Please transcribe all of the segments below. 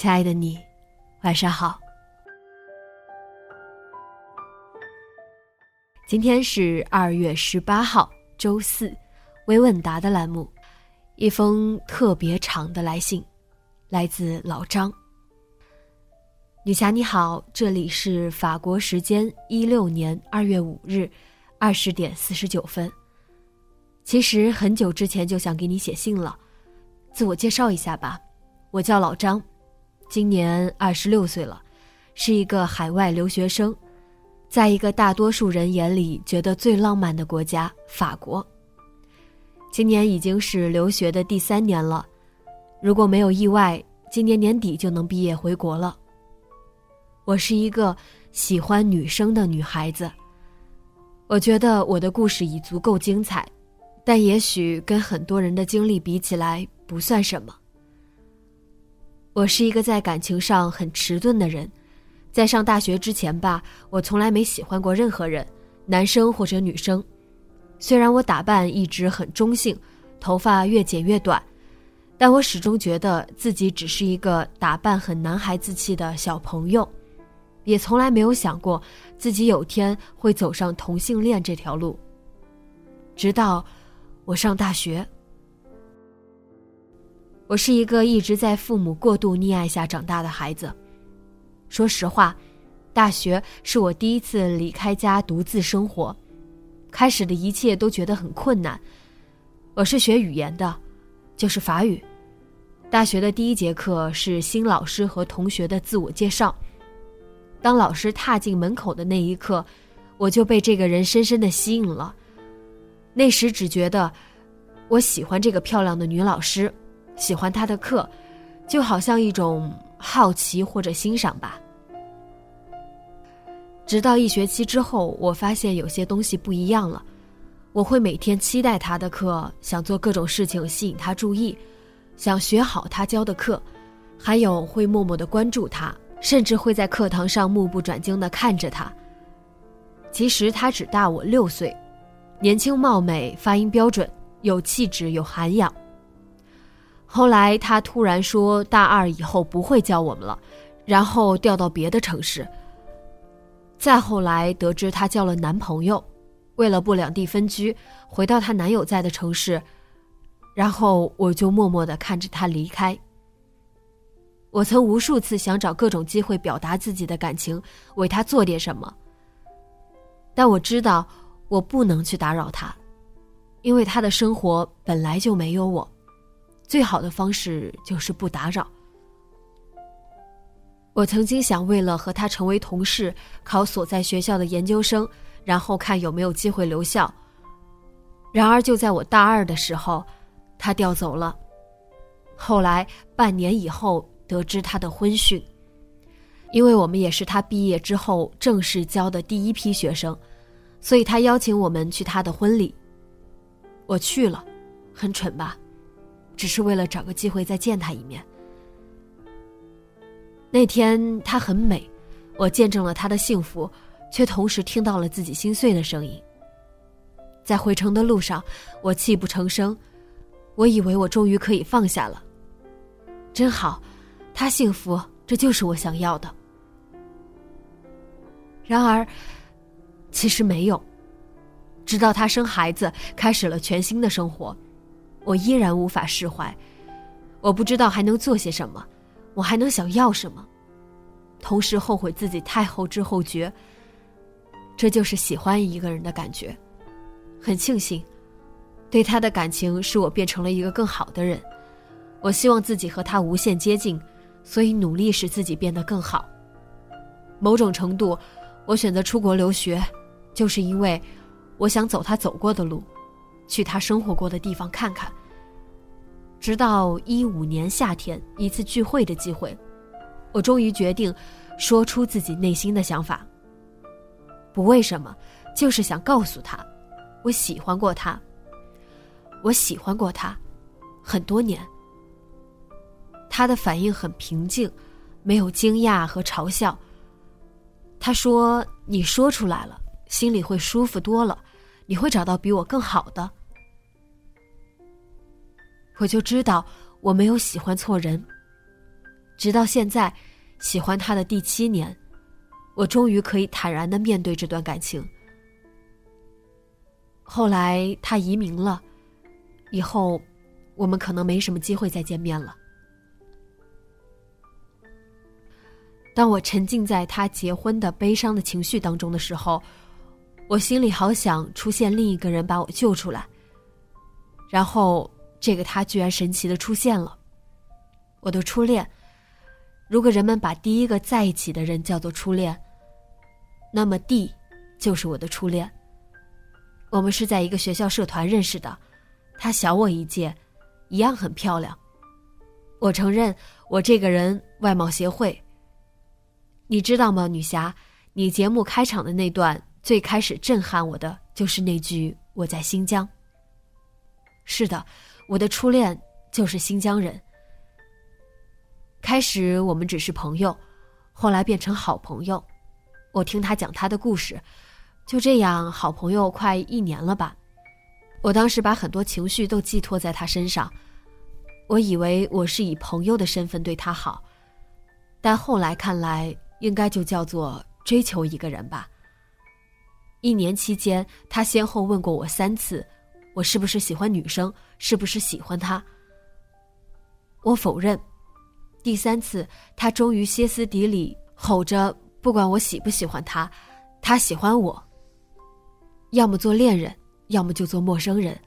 亲爱的你，晚上好。今天是二月十八号，周四，微问答的栏目，一封特别长的来信，来自老张。女侠你好，这里是法国时间一六年二月五日二十点四十九分。其实很久之前就想给你写信了，自我介绍一下吧。我叫老张，今年二十六岁了，是一个海外留学生，在一个大多数人眼里觉得最浪漫的国家——法国。今年已经是留学的第三年了，如果没有意外，今年年底就能毕业回国了。我是一个喜欢女生的女孩子，我觉得我的故事已足够精彩，但也许跟很多人的经历比起来不算什么。我是一个在感情上很迟钝的人，在上大学之前吧，我从来没喜欢过任何人，男生或者女生。虽然我打扮一直很中性，头发越剪越短，但我始终觉得自己只是一个打扮很男孩子气的小朋友，也从来没有想过自己有天会走上同性恋这条路。直到我上大学。我是一个一直在父母过度溺爱下长大的孩子。说实话，大学是我第一次离开家独自生活，开始的一切都觉得很困难。我是学语言的，就是法语。大学的第一节课是新老师和同学的自我介绍。当老师踏进门口的那一刻，我就被这个人深深的吸引了。那时只觉得，我喜欢这个漂亮的女老师。喜欢他的课，就好像一种好奇或者欣赏吧。直到一学期之后，我发现有些东西不一样了。我会每天期待他的课，想做各种事情吸引他注意，想学好他教的课，还有会默默的关注他，甚至会在课堂上目不转睛的看着他。其实他只大我六岁，年轻貌美，发音标准，有气质，有涵养。后来他突然说，大二以后不会教我们了，然后调到别的城市。再后来得知她交了男朋友，为了不两地分居，回到她男友在的城市，然后我就默默的看着她离开。我曾无数次想找各种机会表达自己的感情，为他做点什么，但我知道我不能去打扰他，因为他的生活本来就没有我。最好的方式就是不打扰。我曾经想为了和他成为同事，考所在学校的研究生，然后看有没有机会留校。然而就在我大二的时候，他调走了。后来半年以后得知他的婚讯，因为我们也是他毕业之后正式教的第一批学生，所以他邀请我们去他的婚礼。我去了，很蠢吧？只是为了找个机会再见他一面。那天她很美，我见证了她的幸福，却同时听到了自己心碎的声音。在回城的路上，我泣不成声。我以为我终于可以放下了。真好，她幸福，这就是我想要的。然而，其实没有。直到她生孩子，开始了全新的生活。我依然无法释怀，我不知道还能做些什么，我还能想要什么，同时后悔自己太后知后觉。这就是喜欢一个人的感觉。很庆幸，对他的感情使我变成了一个更好的人。我希望自己和他无限接近，所以努力使自己变得更好。某种程度，我选择出国留学，就是因为我想走他走过的路，去他生活过的地方看看。直到一五年夏天一次聚会的机会，我终于决定说出自己内心的想法。不为什么，就是想告诉他，我喜欢过他。我喜欢过他，很多年。他的反应很平静，没有惊讶和嘲笑。他说：“你说出来了，心里会舒服多了，你会找到比我更好的。”我就知道我没有喜欢错人。直到现在，喜欢他的第七年。我终于可以坦然的面对这段感情。后来他移民了，以后我们可能没什么机会再见面了。当我沉浸在他结婚的悲伤的情绪当中的时候，我心里好想出现另一个人把我救出来。然后这个他居然神奇的出现了，我的初恋。如果人们把第一个在一起的人叫做初恋，那么 D 就是我的初恋。我们是在一个学校社团认识的，他小我一届，一样很漂亮。我承认我这个人外貌协会。你知道吗，女侠？你节目开场的那段最开始震撼我的就是那句“我在新疆”。是的，我的初恋就是新疆人。开始我们只是朋友，后来变成好朋友。我听他讲他的故事，就这样好朋友快一年了吧。我当时把很多情绪都寄托在他身上，我以为我是以朋友的身份对他好，但后来看来应该就叫做追求一个人吧。一年期间，他先后问过我三次，我是不是喜欢女生，是不是喜欢他。我否认。第三次，他终于歇斯底里吼着：“不管我喜不喜欢他，他喜欢我。要么做恋人，要么就做陌生人。”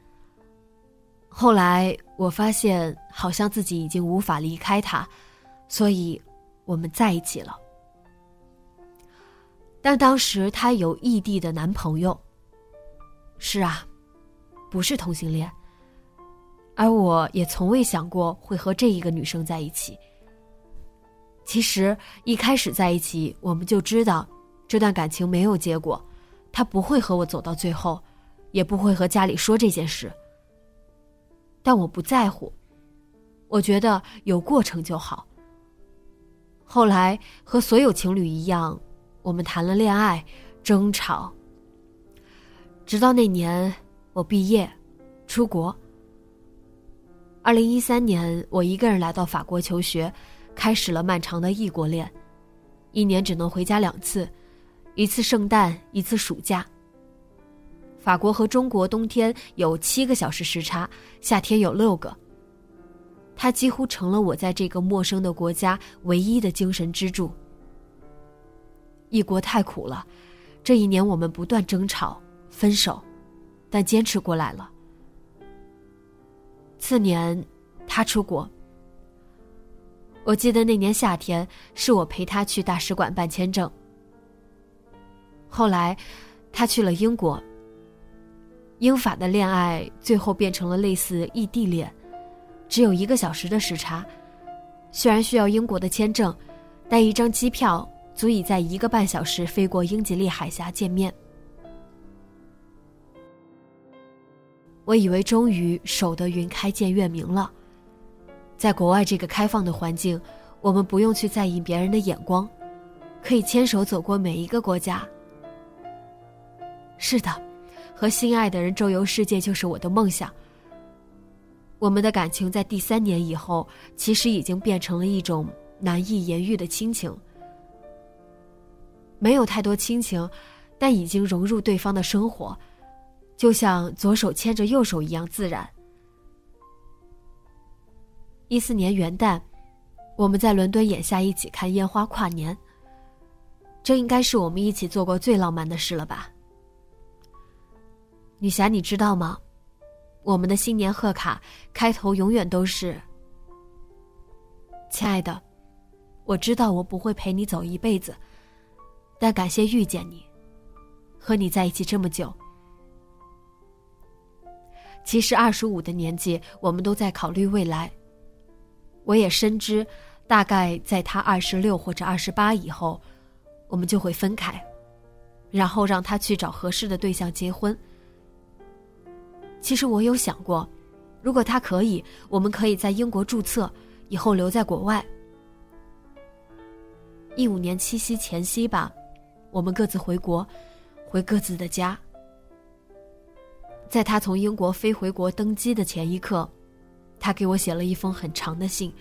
后来我发现，好像自己已经无法离开他，所以我们在一起了。但当时他有异地的男朋友。是啊，不是同性恋，而我也从未想过会和这一个女生在一起。其实一开始在一起，我们就知道这段感情没有结果，他不会和我走到最后，也不会和家里说这件事。但我不在乎，我觉得有过程就好。后来和所有情侣一样，我们谈了恋爱，争吵，直到那年我毕业，出国。二零一三年，我一个人来到法国求学。开始了漫长的异国恋，一年只能回家两次，一次圣诞，一次暑假。法国和中国冬天有七个小时时差，夏天有六个。他几乎成了我在这个陌生的国家唯一的精神支柱。异国太苦了，这一年我们不断争吵、分手，但坚持过来了。次年，他出国。我记得那年夏天，是我陪他去大使馆办签证。后来，他去了英国。英法的恋爱最后变成了类似异地恋，只有一个小时的时差。虽然需要英国的签证，但一张机票足以在一个半小时飞过英吉利海峡见面。我以为终于守得云开见月明了。在国外这个开放的环境，我们不用去在意别人的眼光，可以牵手走过每一个国家。是的，和心爱的人周游世界就是我的梦想。我们的感情在第三年以后，其实已经变成了一种难以言喻的亲情。没有太多亲情，但已经融入对方的生活，就像左手牵着右手一样自然。一四年元旦，我们在伦敦眼下一起看烟花跨年。这应该是我们一起做过最浪漫的事了吧？女侠，你知道吗？我们的新年贺卡开头永远都是：“亲爱的，我知道我不会陪你走一辈子，但感谢遇见你，和你在一起这么久。”其实二十五的年纪，我们都在考虑未来。我也深知，大概在他二十六或者二十八以后。我们就会分开，然后让他去找合适的对象结婚。其实我有想过，如果他可以，我们可以在英国注册，以后留在国外。一五年七夕前夕吧，我们各自回国，回各自的家。在他从英国飞回国登机的前一刻，他给我写了一封很长的信，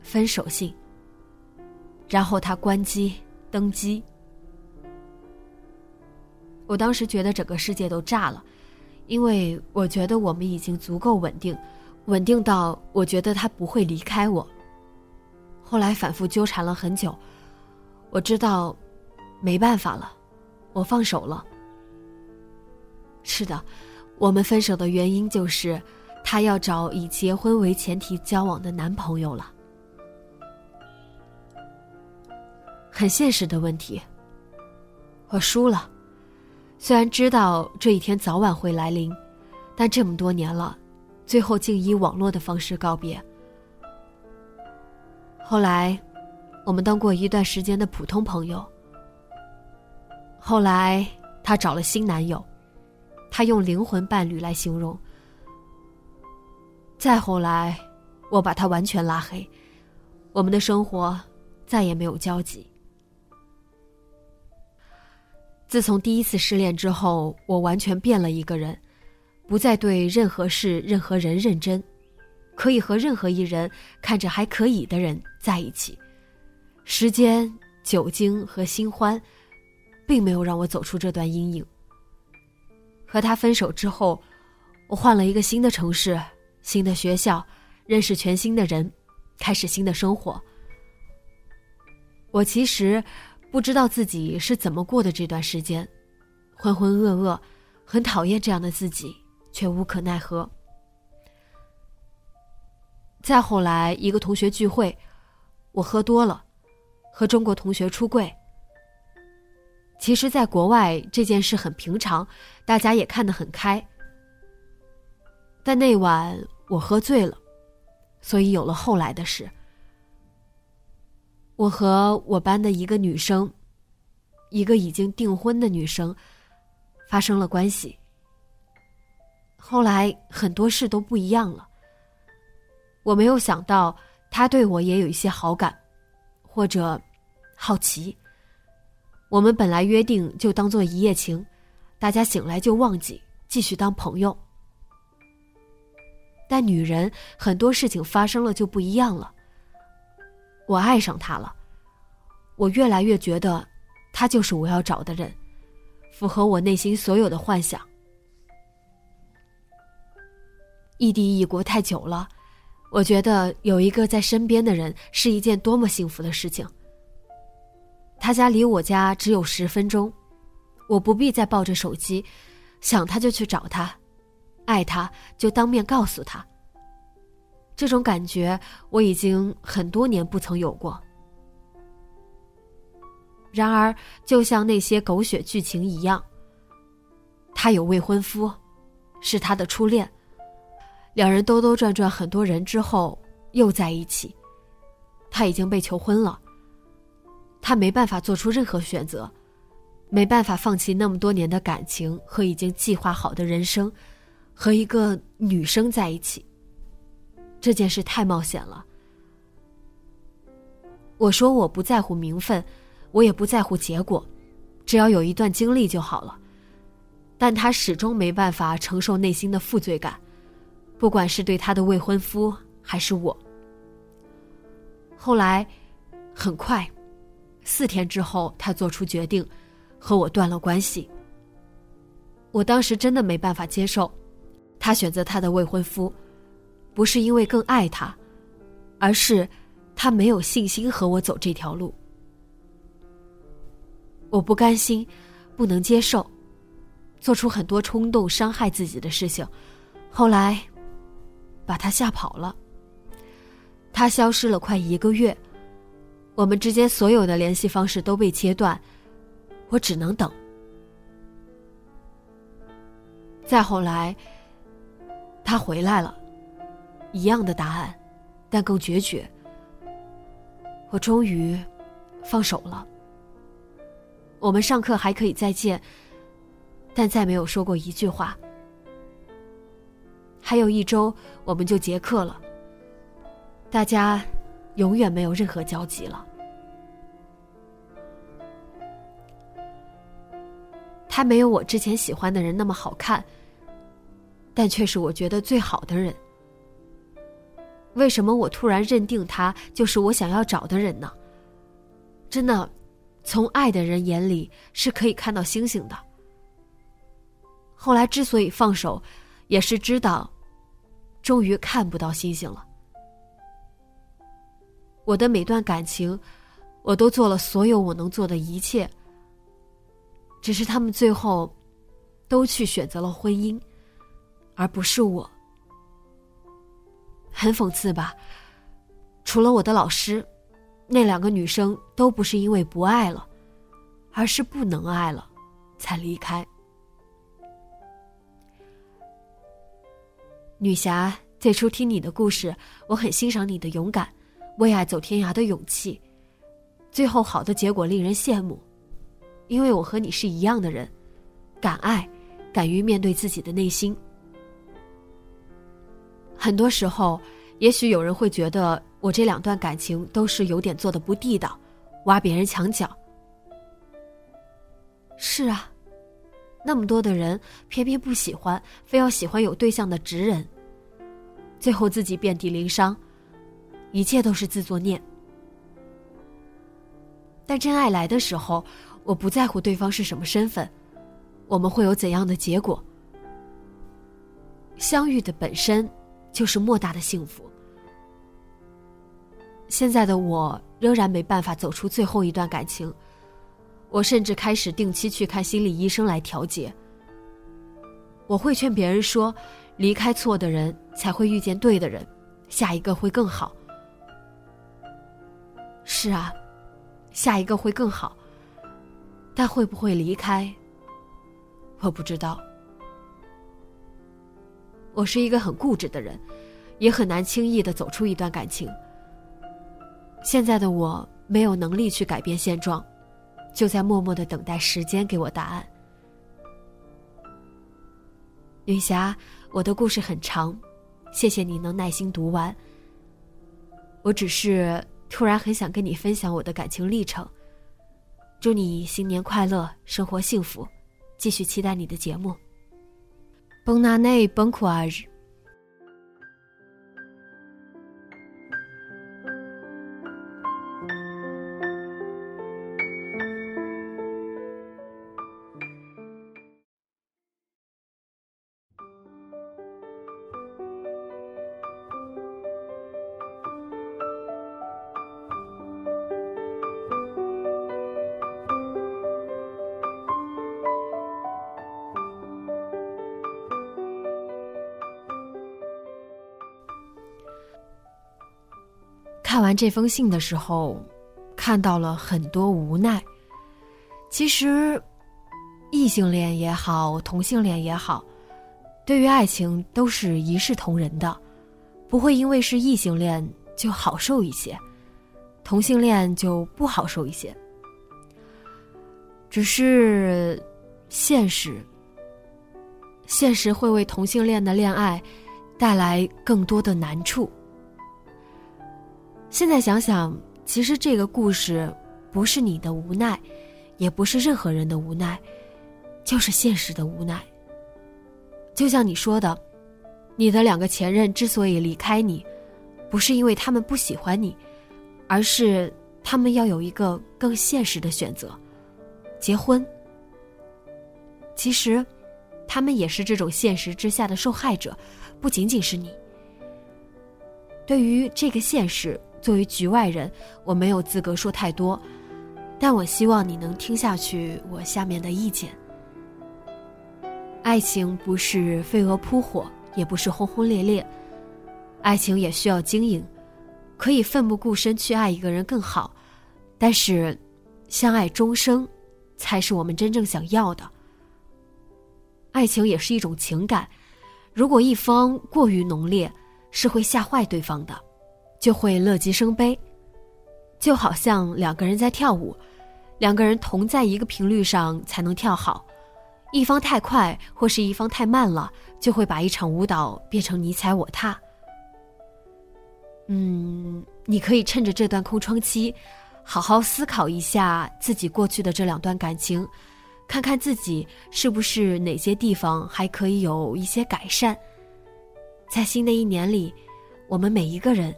分手信。然后他关机。登机，我当时觉得整个世界都炸了，因为我觉得我们已经足够稳定，稳定到我觉得他不会离开我。后来反复纠缠了很久，我知道没办法了，我放手了。是的，我们分手的原因就是她要找以结婚为前提交往的男朋友了。很现实的问题。我输了，虽然知道这一天早晚会来临，但这么多年了，最后竟以网络的方式告别。后来，我们当过一段时间的普通朋友。后来，她找了新男友，他用灵魂伴侣来形容。再后来，我把他完全拉黑，我们的生活再也没有交集。自从第一次失恋之后，我完全变了一个人，不再对任何事、任何人认真，可以和任何一人看着还可以的人在一起。时间、酒精和新欢，并没有让我走出这段阴影。和他分手之后，我换了一个新的城市、新的学校，认识全新的人，开始新的生活。我其实。不知道自己是怎么过的这段时间，浑浑噩噩，很讨厌这样的自己，却无可奈何。再后来，一个同学聚会，我喝多了，和中国同学出柜。其实，在国外这件事很平常，大家也看得很开。但那晚我喝醉了，所以有了后来的事。我和我班的一个女生，一个已经订婚的女生，发生了关系。后来很多事都不一样了。我没有想到他对我也有一些好感，或者好奇。我们本来约定就当做一夜情，大家醒来就忘记，继续当朋友。但女人很多事情发生了就不一样了。我爱上他了，我越来越觉得，他就是我要找的人，符合我内心所有的幻想。异地异国太久了，我觉得有一个在身边的人是一件多么幸福的事情。他家离我家只有十分钟，我不必再抱着手机，想他就去找他，爱他就当面告诉他。这种感觉我已经很多年不曾有过。然而，就像那些狗血剧情一样，他有未婚夫，是他的初恋。两人兜兜转转很多人之后又在一起，他已经被求婚了。他没办法做出任何选择，没办法放弃那么多年的感情和已经计划好的人生，和一个女生在一起。这件事太冒险了。我说我不在乎名分，我也不在乎结果，只要有一段经历就好了。但他始终没办法承受内心的负罪感，不管是对他的未婚夫还是我。后来，很快，四天之后，他做出决定，和我断了关系。我当时真的没办法接受，他选择他的未婚夫。不是因为更爱他，而是他没有信心和我走这条路。我不甘心，不能接受，做出很多冲动伤害自己的事情，后来把他吓跑了。他消失了快一个月，我们之间所有的联系方式都被切断，我只能等。再后来，他回来了，一样的答案，但更决绝。我终于放手了。我们上课还可以再见，但再没有说过一句话。还有一周，我们就结课了。大家永远没有任何交集了。他没有我之前喜欢的人那么好看，但却是我觉得最好的人。为什么我突然认定他就是我想要找的人呢？真的，从爱的人眼里是可以看到星星的。后来之所以放手，也是知道，终于看不到星星了。我的每段感情，我都做了所有我能做的一切。只是他们最后，都去选择了婚姻，而不是我。很讽刺吧？除了我的老师，那两个女生都不是因为不爱了，而是不能爱了，才离开。女侠，最初听你的故事，我很欣赏你的勇敢。为爱走天涯的勇气，最后好的结果令人羡慕，因为我和你是一样的人，敢爱，敢于面对自己的内心。很多时候，也许有人会觉得我这两段感情都是有点做的不地道，挖别人墙角。是啊，那么多的人偏偏不喜欢，非要喜欢有对象的直人，最后自己遍体鳞伤。一切都是自作孽，但真爱来的时候，我不在乎对方是什么身份，我们会有怎样的结果。相遇的本身就是莫大的幸福。现在的我仍然没办法走出最后一段感情，我甚至开始定期去看心理医生来调节。我会劝别人说，离开错的人才会遇见对的人，下一个会更好。是啊，下一个会更好，但会不会离开，我不知道。我是一个很固执的人，也很难轻易的走出一段感情。现在的我没有能力去改变现状，就在默默的等待时间给我答案。女侠，我的故事很长，谢谢你能耐心读完。我只是。突然很想跟你分享我的感情历程。祝你新年快乐，生活幸福，继续期待你的节目。Bon anné, bon courage. 看完这封信的时候，看到了很多无奈。其实，异性恋也好，同性恋也好，对于爱情都是一视同仁的，不会因为是异性恋就好受一些，同性恋就不好受一些。只是，现实，现实会为同性恋的恋爱带来更多的难处。现在想想，其实这个故事不是你的无奈，也不是任何人的无奈，就是现实的无奈。就像你说的，你的两个前任之所以离开你，不是因为他们不喜欢你，而是他们要有一个更现实的选择——结婚。其实，他们也是这种现实之下的受害者，不仅仅是你。对于这个现实，作为局外人，我没有资格说太多。但我希望你能听下去我下面的意见。爱情不是飞蛾扑火，也不是轰轰烈烈，爱情也需要经营，可以奋不顾身去爱一个人更好，但是，相爱终生，才是我们真正想要的。爱情也是一种情感，如果一方过于浓烈，是会吓坏对方的，就会乐极生悲，就好像两个人在跳舞。两个人同在一个频率上才能跳好，一方太快或是一方太慢了，就会把一场舞蹈变成你踩我踏。嗯，你可以趁着这段空窗期，好好思考一下自己过去的这两段感情，看看自己是不是哪些地方还可以有一些改善。在新的一年里，我们每一个人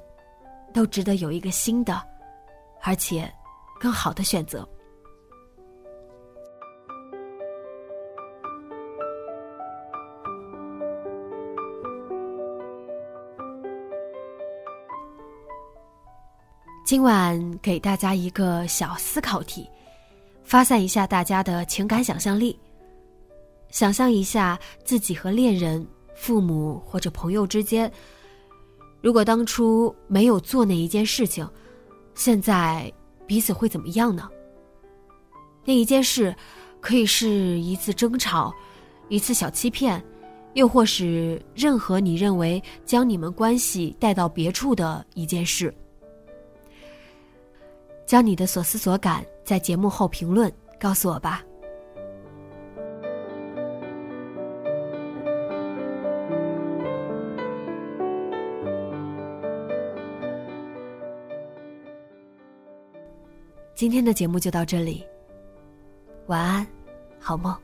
都值得有一个新的，而且更好的选择。今晚给大家一个小思考题，发散一下大家的情感想象力。想象一下自己和恋人、父母或者朋友之间，如果当初没有做那一件事情，现在彼此会怎么样呢？那一件事，可以是一次争吵，一次小欺骗，又或是任何你认为将你们关系带到别处的一件事。将你的所思所感在节目后评论告诉我吧。今天的节目就到这里，晚安，好梦。